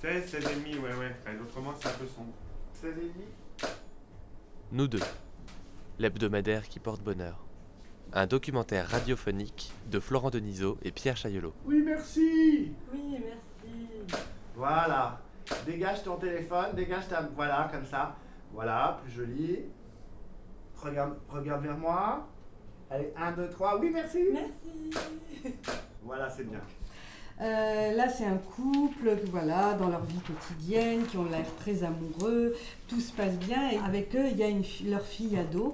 16, 16 et demi, ouais, ouais. Enfin, autrement, c'est un peu sombre. 16 et demi? Nous deux. L'hebdomadaire qui porte bonheur. Un documentaire radiophonique de Florent Denisot et Pierre Chaillot. Oui, merci. Oui, merci. Voilà. Dégage ton téléphone, dégage ta... Voilà, comme ça. Voilà, plus joli. Regarde, regarde vers moi. Allez, 1, 2, 3. Oui, merci. Merci. Voilà, c'est bien. Euh, là, c'est un couple, voilà, dans leur vie quotidienne, qui ont l'air très amoureux. Tout se passe bien. Et avec eux, il y a une, leur fille ado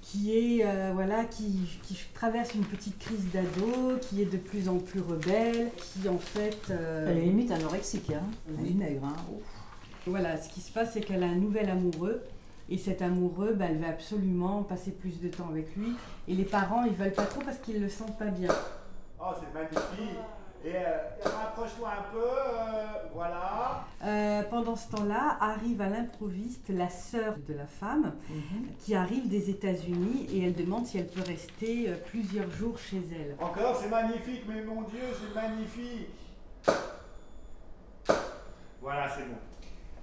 qui est, euh, voilà, qui, qui traverse une petite crise d'ado, qui est de plus en plus rebelle, qui en fait, euh, Elle est limite anorexique, hein. Elle est maigre, hein. Ouf. voilà, ce qui se passe, c'est qu'elle a un nouvel amoureux. Et cet amoureux, bah, elle veut absolument passer plus de temps avec lui. Et les parents, ils veulent pas trop parce qu'ils le sentent pas bien. Oh, c'est magnifique. Et euh, rapproche-toi un peu. euh, voilà. Euh, pendant ce temps-là, arrive à l'improviste la sœur de la femme qui arrive des États-Unis et elle demande si elle peut rester plusieurs jours chez elle. Encore, c'est magnifique, mais mon Dieu, c'est magnifique. Voilà, c'est bon.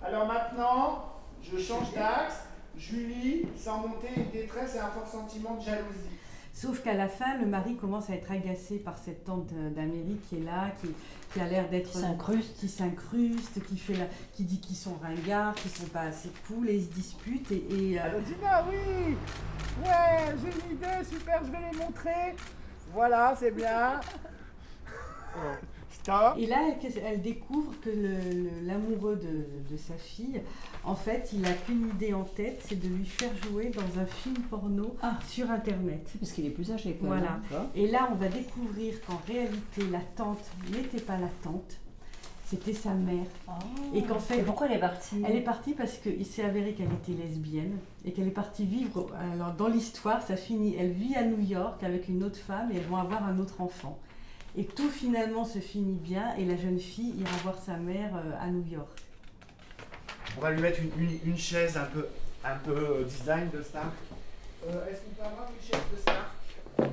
Alors maintenant, je change d'axe. Julie, sans monter une détresse et un fort sentiment de jalousie. Sauf qu'à la fin, le mari commence à être agacé par cette tante euh, d'Amérique qui est là, qui, qui a l'air d'être Qui s'incruste. qui s'incruste, qui fait la- qui dit qu'ils sont ringards, qu'ils sont pas assez cool et ils se disputent et, et, euh, Alors Dina, oui Ouais, j'ai une idée, super, je vais les montrer. Voilà, c'est bien. Et là, elle, découvre que l'amoureux de, de sa fille, en fait, il a qu'une idée en tête, c'est de lui faire jouer dans un film porno Ah. sur Internet. Parce qu'il est plus âgé, quoi. Voilà. hein. Et là, on va découvrir qu'en réalité, la tante n'était pas la tante, c'était sa mère. Et qu'en fait, pourquoi elle est partie? elle est partie parce qu'il s'est avéré qu'elle était lesbienne et qu'elle est partie vivre. Alors, dans l'histoire, ça finit. Elle vit à New York avec une autre femme et elles vont avoir un autre enfant. Et tout finalement se finit bien et la jeune fille ira voir sa mère euh, à New York. On va lui mettre une, une- chaise un peu, un peu euh, design de Stark. Euh, Est-ce qu'on peut avoir une chaise de Stark?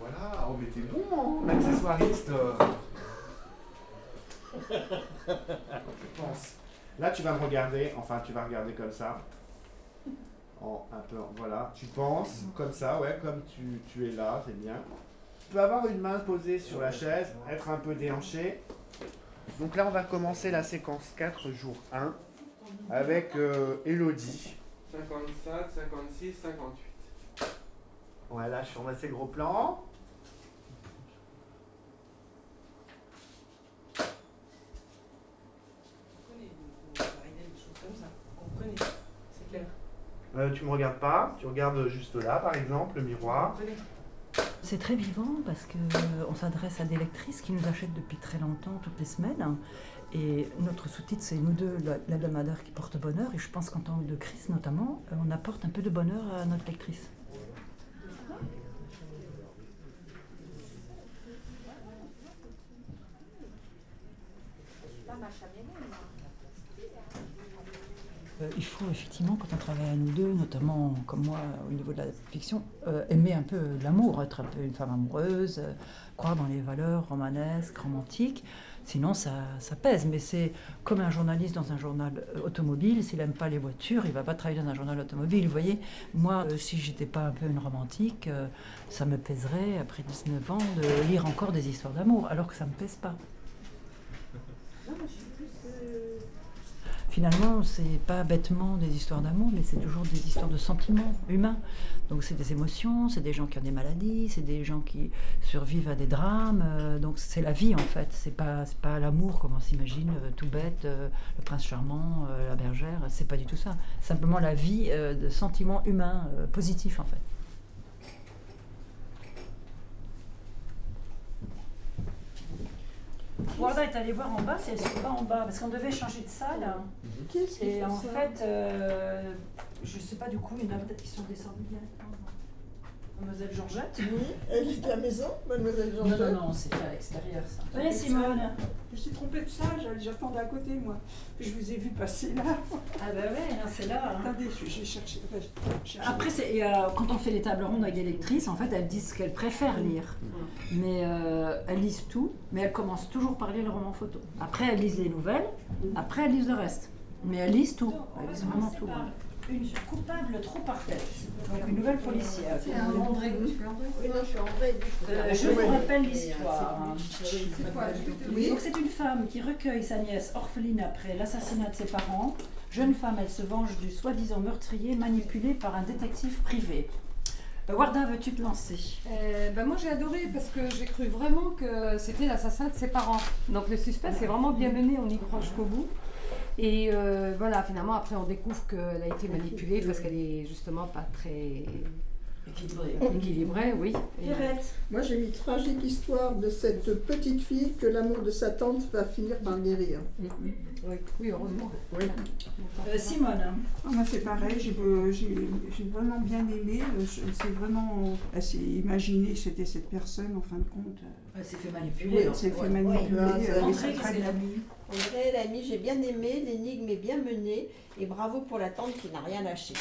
Voilà, oh mais t'es bon, hein, l'accessoiriste. Je pense. Là, tu vas me regarder, enfin, tu vas regarder comme ça. En, un peu, voilà. Tu penses comme ça, ouais, comme tu, tu es là, c'est bien. Tu peux avoir une main posée sur la chaise, être un peu déhanché. Donc là, on va commencer la séquence 4, jour 1, avec euh, Elodie. 57, 56, 58. Voilà, je forme assez gros plan. c'est clair. Euh, tu me regardes pas, tu regardes juste là, par exemple, le miroir. C'est très vivant parce qu'on s'adresse à des lectrices qui nous achètent depuis très longtemps, toutes les semaines. Et notre sous-titre, c'est Nous deux, l'hebdomadaire qui porte bonheur. Et je pense qu'en temps de crise, notamment, euh, on apporte un peu de bonheur à notre lectrice. Euh, il faut effectivement, quand on travaille à nous deux, notamment comme moi au niveau de la fiction, euh, aimer un peu l'amour, être un peu une femme amoureuse, euh, croire dans les valeurs romanesques, romantiques. Sinon, ça, ça pèse. Mais c'est comme un journaliste dans un journal euh, automobile. S'il n'aime pas les voitures, il va pas travailler dans un journal automobile. Vous voyez, moi, euh, si j'étais pas un peu une romantique, euh, ça me pèserait, après 19 ans, de lire encore des histoires d'amour, alors que ça me pèse pas. Finalement, c'est pas bêtement des histoires d'amour, mais c'est toujours des histoires de sentiments humains. Donc c'est des émotions, c'est des gens qui ont des maladies, c'est des gens qui survivent à des drames. euh, donc c'est la vie en fait. C'est pas pas l'amour comme on s'imagine, euh, tout bête, euh, le prince charmant, la bergère. C'est pas du tout ça. Simplement la vie de sentiments humains positifs en fait. Warda est allée voir en bas, c'est pas en bas, parce qu'on devait changer de salle. Et en fait, euh, je sais pas du coup, il y en a peut-être qui sont descendus directement. Mademoiselle Georgette Oui, elle est de la maison, mademoiselle Non, Georgette. non, non, c'est fait à l'extérieur ça. Oui, Simone. Je me suis trompée de salle, j'attendais à côté moi. Puis je vous ai vu passer là. Ah bah ouais, hein, c'est là. hein. Attendez, je- j'ai cherché. enfin, j'ai cherché. Après, et, euh, quand on fait les tables rondes avec des lectrices, en fait, elles disent ce qu'elles préfèrent lire. Mais euh, elles lisent tout, mais elles commencent toujours par lire le roman photo. Après, elles lisent les nouvelles, après, elles lisent le reste. Mais elles lisent tout, elles lisent vraiment tout. Une coupable trop parfaite. Donc une nouvelle policière. C'est un André Oui, non, je suis. Euh, vous rappelle l'histoire. Oui. Donc c'est une femme qui recueille sa nièce orpheline après l'assassinat de ses parents. Jeune femme, elle se venge du soi-disant meurtrier manipulé par un détective privé. Euh, Warda, veux-tu te lancer? Euh, ben moi j'ai adoré parce que j'ai cru vraiment que c'était l'assassin de ses parents. Donc le suspense est vraiment bien mené, on y croit jusqu'au bout. Et euh, voilà, finalement après on découvre qu'elle a été manipulée parce qu'elle est justement pas très équilibrée, oui. Et- Moi, j'ai mis tragique histoire de cette petite fille que l'amour de sa tante va finir par guérir. oui, oui, heureusement. Oui. Euh, Simone. Ah, moi c'est pareil, j'ai euh, vraiment bien aimé. euh, C'est vraiment. Elle s'est imaginé que c'était cette personne en fin de compte. euh, Elle s'est fait manipuler. elle s'est fait ouais, manipuler. elle c'est pas l'ami. André, l'ami, j'ai bien aimé, l'énigme est bien menée et bravo pour la tante qui n'a rien lâché.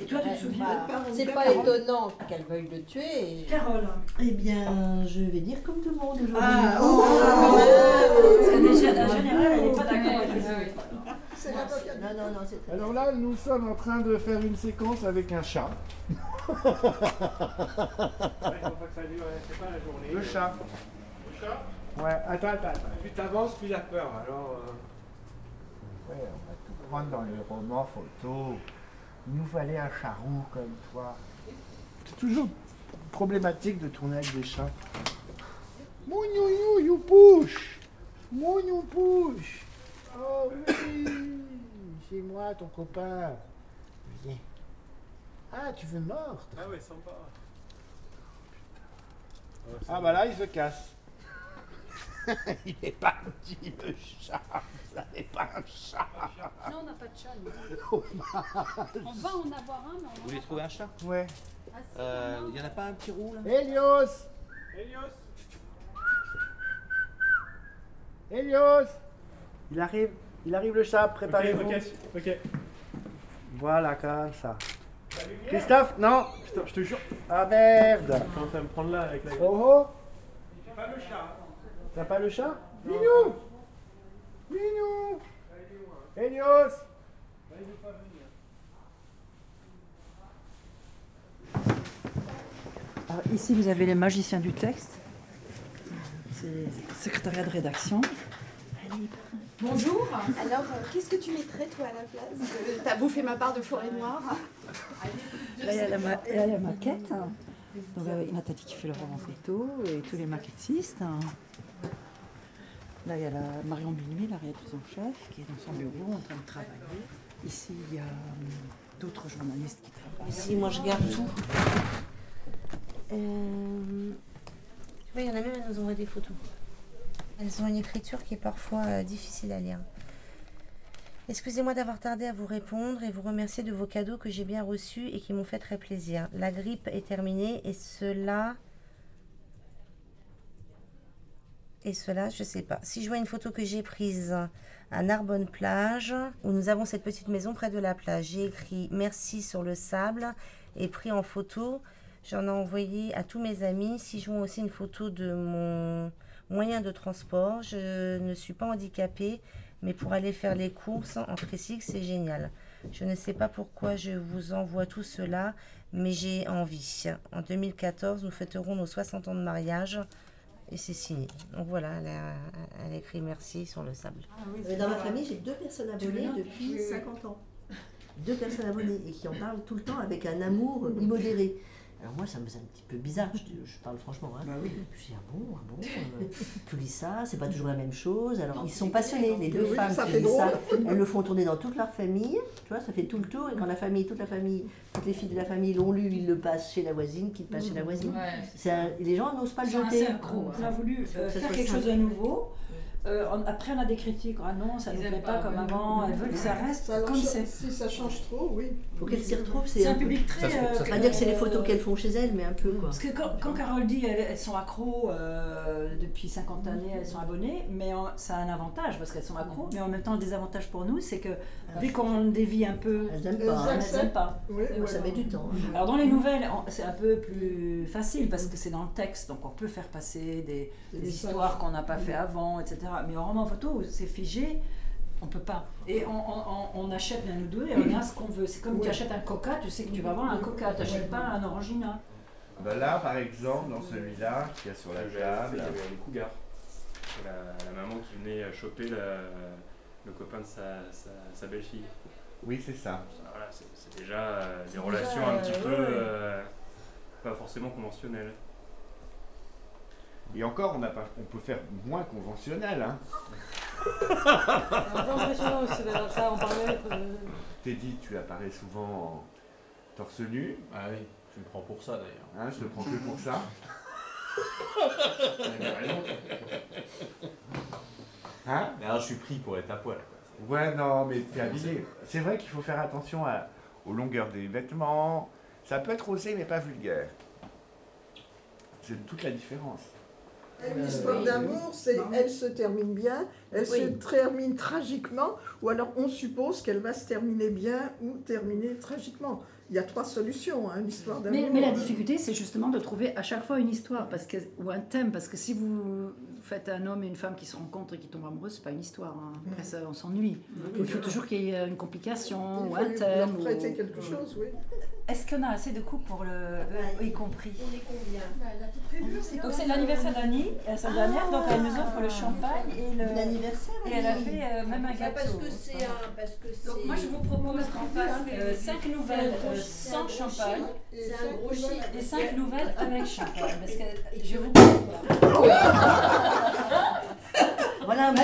Et toi, tu te souviens de C'est Carole pas étonnant qu'elle veuille le tuer. et- Carole. Eh bien, je vais dire comme tout le monde aujourd'hui. Ah, oh, Parce que déjà, la générale, elle n'est pas d'accord avec. Non, non, non, c'est très Alors là, nous sommes en train de faire une séquence avec un chat. Ouais, faut pas que ça dure, ouais, c'est pas la journée. Le chat. Le chat? Ouais, attends, attends, attends. Plus t'avances, plus la peur. Alors, euh, Ouais, on va tout prendre dans les romans photos. Il nous fallait un charroux comme toi. C'est toujours problématique de tourner avec des chats. Mougnou, you push. Mougnou push. Oh oui, c'est moi ton copain. Viens. Ah, tu veux mordre? Ah ouais, sympa. Ah bah là, il se casse. il est parti le chat. Vous n'avez pas un chat. Non, on n'a pas de chat. nous. on va en avoir un, mais on Vous en voulez trouver un chat? Ouais. Ah, si, Euh, on en a Il y en a pas un petit roux là? Helios Elios Helios Il arrive, il arrive le chat, préparez-vous. Ok, ok, ok. Voilà, comme ça. Christophe, non, je te, je te jure. Ah merde Quand à me prendre là avec la Oh oh J'ai pas le chat. T'as pas le chat Minou Minou Helios Alors, ici, vous avez les magiciens du texte. C'est le secrétariat de rédaction. Bonjour. Alors, euh, qu'est-ce que tu mettrais, toi, à la place Euh, T'as bouffé ma part de forêt noire. Là, il y a la, ma- y a la maquette. Donc, avec Nathalie qui fait le roman photo et tous les maquettistes. Là, il y a la Marion Billy, la rédactrice en chef, qui est dans son bureau en train de travailler. Ici, il y a hum, d'autres journalistes qui travaillent. Ici, moi, je garde tout. Euh, Tu vois, il y en a même, elles nous envoient des photos. Elles ont une écriture qui est parfois euh, difficile à lire. Excusez-moi d'avoir tardé à vous répondre et vous remercier de vos cadeaux que j'ai bien reçus et qui m'ont fait très plaisir. La grippe est terminée et cela... Et cela, je sais pas. Si je vois une photo que j'ai prise à Narbonne plage, où nous avons cette petite maison près de la plage, j'ai écrit merci sur le sable et pris en photo. J'en ai envoyé à tous mes amis. Si je vois aussi une photo de mon moyen de transport, je ne suis pas handicapée, mais pour aller faire les courses en tricycle, c'est génial. Je ne sais pas pourquoi je vous envoie tout cela, mais j'ai envie. En 2014, nous fêterons nos 60 ans de mariage et c'est signé. Donc voilà, elle a, elle a écrit merci sur le sable. Euh, Dans ma famille, j'ai deux personnes abonnées depuis Oui, oui. 50 ans. Deux personnes abonnées et qui en parlent tout le temps avec un amour immodéré. Alors moi, ça me faisait un petit peu bizarre, je, parle franchement. Hein. Bah oui. Je dis, ah bon, ah bon, euh, tu lis ça, c'est pas toujours la même chose. Alors ils sont passionnés, les deux Oui, femmes ça qui fait lisent ça, elles le font tourner dans toute leur famille, tu vois, ça fait tout le tour. Et quand la famille, toute la famille, toutes les filles de la famille l'ont lu, ils le passent chez la voisine, qui le passe chez la voisine. Ouais. C'est un- les gens n'osent pas le C'est un jeter. On a voulu euh, faire quelque simple. chose de nouveau. Euh, on- après, on a des critiques. Ah non, ça ne nous plaît pas, pas, comme avant. Elles veulent que ça reste Ça comme c'est. Si ça change trop, oui. Faut qu'elle s'y retrouve. C'est un public très. Ça ça euh, pas dire que c'est les photos euh, qu'elles font chez elles, mais un peu quoi. Parce que quand, quand Carole dit elles, elles sont accros euh, depuis 50 années, elles sont abonnées, mais en- ça a un avantage parce qu'elles sont accros, mais en même temps, le désavantage pour nous, c'est que dès qu'on dévie un peu, Elles aiment Elles pas. elles n'aiment pas. Oui, Ça met du temps. hein. Alors dans les nouvelles, c'est un peu plus facile parce que c'est dans le texte, donc on peut faire passer des, Des histoires qu'on n'a pas fait avant, etc. Mais en roman photo, où c'est figé, on peut pas. Et on, on- on- on achète l'un ou deux et on a ce qu'on veut. C'est comme tu achètes un coca, tu sais que tu vas avoir un coca, tu n'achètes pas un orangina. Bah là, par exemple, dans celui-là, qu'il y a sur la table. Il y avait les cougars. La, la maman qui venait choper la- le copain de sa, sa, sa belle-fille. Oui, c'est ça. Voilà, c'est déjà euh, des déjà, relations un petit euh, peu ouais, euh, pas forcément conventionnelles. Et encore, on, n'a pas, on peut faire moins conventionnel. Hein. C'est un peu impressionnant aussi d'ailleurs, ça, on parlait. euh, Teddy, tu apparais souvent en torse nu. Ah oui, tu me prends pour ça d'ailleurs. Hein, je te prends que pour ça. Hein? Mais alors je suis pris pour être à poil. Quoi. Ouais, non, mais t'es habillé. C'est vrai qu'il faut faire attention à- aux longueurs des vêtements. Ça peut être osé, mais pas vulgaire. C'est toute la différence. Une histoire d'amour, c'est elle se termine bien, elle se termine tragiquement, ou alors on suppose qu'elle va se terminer bien ou terminer tragiquement. Il y a trois solutions, hein, une histoire d'amour. Mais, mais la difficulté, c'est justement de trouver à chaque fois une histoire parce que, ou un thème. Parce que si vous faites un homme et une femme qui se rencontrent et qui tombent amoureux, c'est pas une histoire. hein. Après, ça, on s'ennuie. Il faut toujours qu'il y ait une complication Il ou un thème. leur prêter ou- quelque chose, oui. Est-ce qu'on a assez de coups pour le. y compris On est combien Donc c'est l'anniversaire d'Annie, la semaine dernière, donc elle nous offre le champagne et le. L'anniversaire Et elle a fait euh, même un gâteau. Parce que c'est un. Parce que Donc moi je vous propose qu'on fasse 5 nouvelles euh, sans champagne C'est un gros chiffre. et 5 nouvelles avec champagne. Parce que je vous Voilà un bon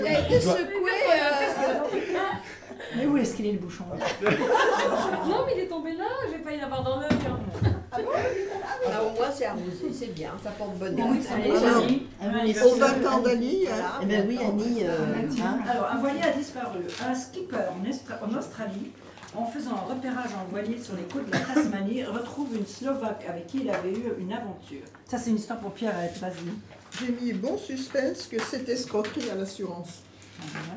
Il a été secoué. Mais où est-ce qu'il est le bouchon Non, mais il est tombé là, j'ai failli l'avoir dans l'œil. hein. Ah, au moins c'est arrosé, c'est bien, ça porte bonheur. Écoute, allez, Annie. Au 20 ans d'Annie, hein. Eh bien oui, Annie. euh, hein. Alors, un voilier a disparu. Un skipper en, Estra- en Australie, en faisant un repérage en voilier sur les côtes de la Tasmanie, retrouve une Slovaque avec qui il avait eu une aventure. Ça, c'est une histoire pour Pierrette, vas-y. J'ai mis bon suspense que c'est escroquerie à l'assurance.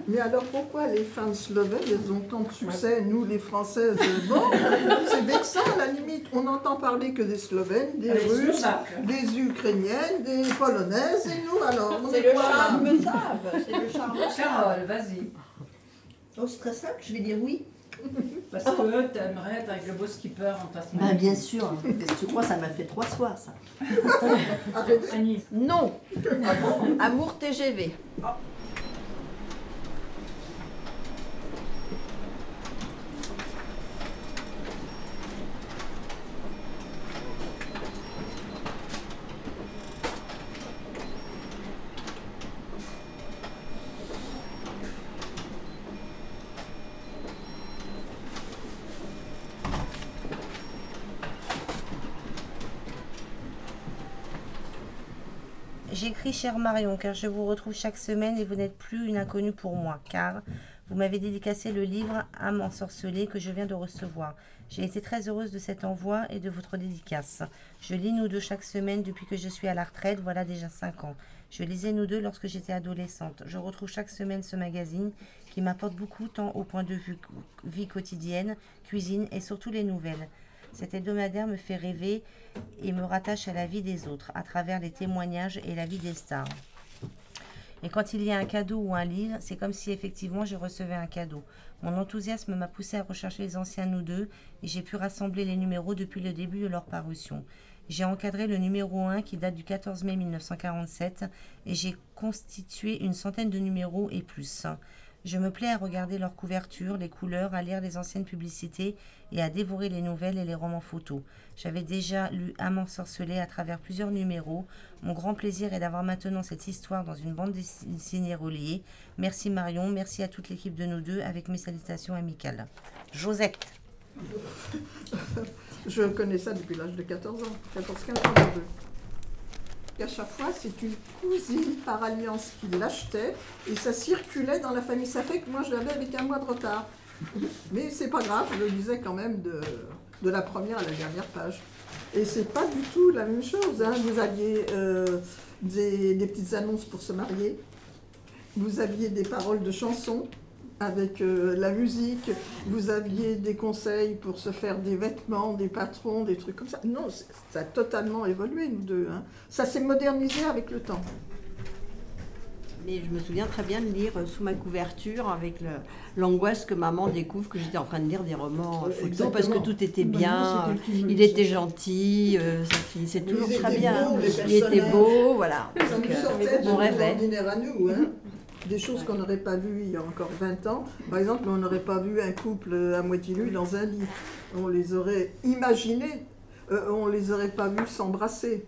Mais alors pourquoi les femmes slovènes, elles ont tant de succès, nous les Françaises, bon, c'est vexant à la limite. On n'entend parler que des Slovènes, des Les Russes, Slovaques. des Ukrainiennes, des Polonaises, et nous alors C'est est le là charme sable, c'est le charme. Carole, vas-y. Oh, c'est très simple, je vais dire oui. Parce que t'aimerais être avec le beau skipper en Tasmanie. Ben, bien sûr, Qu'est-ce que tu crois, ça m'a fait trois soirs ça. Annie. Non Amour TGV. J'écris cher Marion car je vous retrouve chaque semaine et vous n'êtes plus une inconnue pour moi car vous m'avez dédicacé le livre Âme ensorcelée que je viens de recevoir. J'ai été très heureuse de cet envoi et de votre dédicace. Je lis nous deux chaque semaine depuis que je suis à la retraite, voilà déjà 5 ans. Je lisais nous deux lorsque j'étais adolescente. Je retrouve chaque semaine ce magazine qui m'apporte beaucoup tant au point de vue vie quotidienne, cuisine et surtout les nouvelles. Cet hebdomadaire me fait rêver et me rattache à la vie des autres à travers les témoignages et la vie des stars. Et quand il y a un cadeau ou un livre, c'est comme si effectivement je recevais un cadeau. Mon enthousiasme m'a poussé à rechercher les anciens nous deux et j'ai pu rassembler les numéros depuis le début de leur parution. J'ai encadré le numéro 1 qui date du 14 mai 1947 et j'ai constitué une centaine de numéros et plus. Je me plais à regarder leurs couvertures, les couleurs, à lire les anciennes publicités et à dévorer les nouvelles et les romans photos. J'avais déjà lu Âme ensorcelée à travers plusieurs numéros. Mon grand plaisir est d'avoir maintenant cette histoire dans une bande dessinée reliée. Merci Marion, merci à toute l'équipe de nous deux avec mes salutations amicales. Josette. Je connais ça depuis l'âge de 14 ans, 14-15 ans. à chaque fois, c'est une par alliance qui l'achetait et ça circulait dans la famille. Ça fait que moi je l'avais avec un mois de retard. Mais c'est pas grave, je le lisais quand même de, la première à la dernière page. Et c'est pas du tout la même chose. hein. Vous aviez euh, des petites annonces pour se marier. Vous aviez des paroles de chansons avec euh, la musique. Vous aviez des conseils pour se faire des vêtements, des patrons, des trucs comme ça. Non, ça a totalement évolué, nous deux. hein. Ça s'est modernisé avec le temps. Mais je me souviens très bien de lire euh, sous ma couverture avec l'angoisse que maman découvre que j'étais en train de lire des romans euh, photos parce que tout était bien, il était gentil, euh, ça finissait toujours très bien. beaux, il était beau, voilà. Ça Donc, nous sortait de on rêvait. à nous. Hein. Des choses qu'on n'aurait pas vues il y a encore 20 ans. Par exemple, on n'aurait pas vu un couple à moitié nu dans un lit. On les aurait imaginés. Euh, on les aurait pas vus s'embrasser.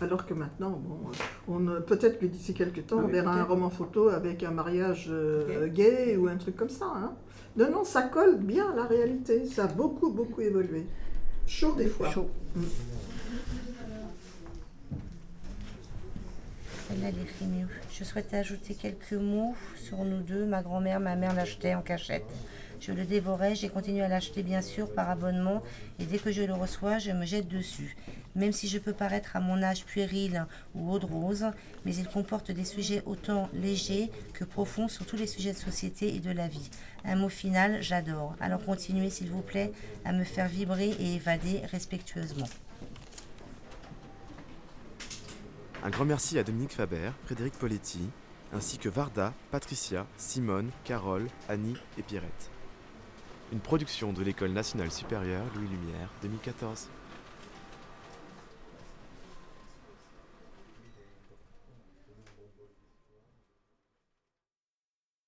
Alors que maintenant, bon, on, peut-être que d'ici quelques temps, on verra un roman photo avec un mariage euh, gay ou un truc comme ça. hein. Non, non, ça colle bien à la réalité. Ça a beaucoup, beaucoup évolué. Chaud des fois. Mm. Je souhaitais ajouter quelques mots sur nous deux. Ma grand-mère, ma mère l'achetaient en cachette. Je le dévorais, j'ai continué à l'acheter bien sûr par abonnement et dès que je le reçois, je me jette dessus. Même si je peux paraître à mon âge puéril ou eau de rose, mais il comporte des sujets autant légers que profonds sur tous les sujets de société et de la vie. Un mot final, j'adore. Alors continuez s'il vous plaît à me faire vibrer et évader respectueusement. Un grand merci à Dominique Faber, Frédéric Poletti, ainsi que Varda, Patricia, Simone, Carole, Annie et Pierrette. Une production de l'École nationale supérieure Louis Lumière 2014.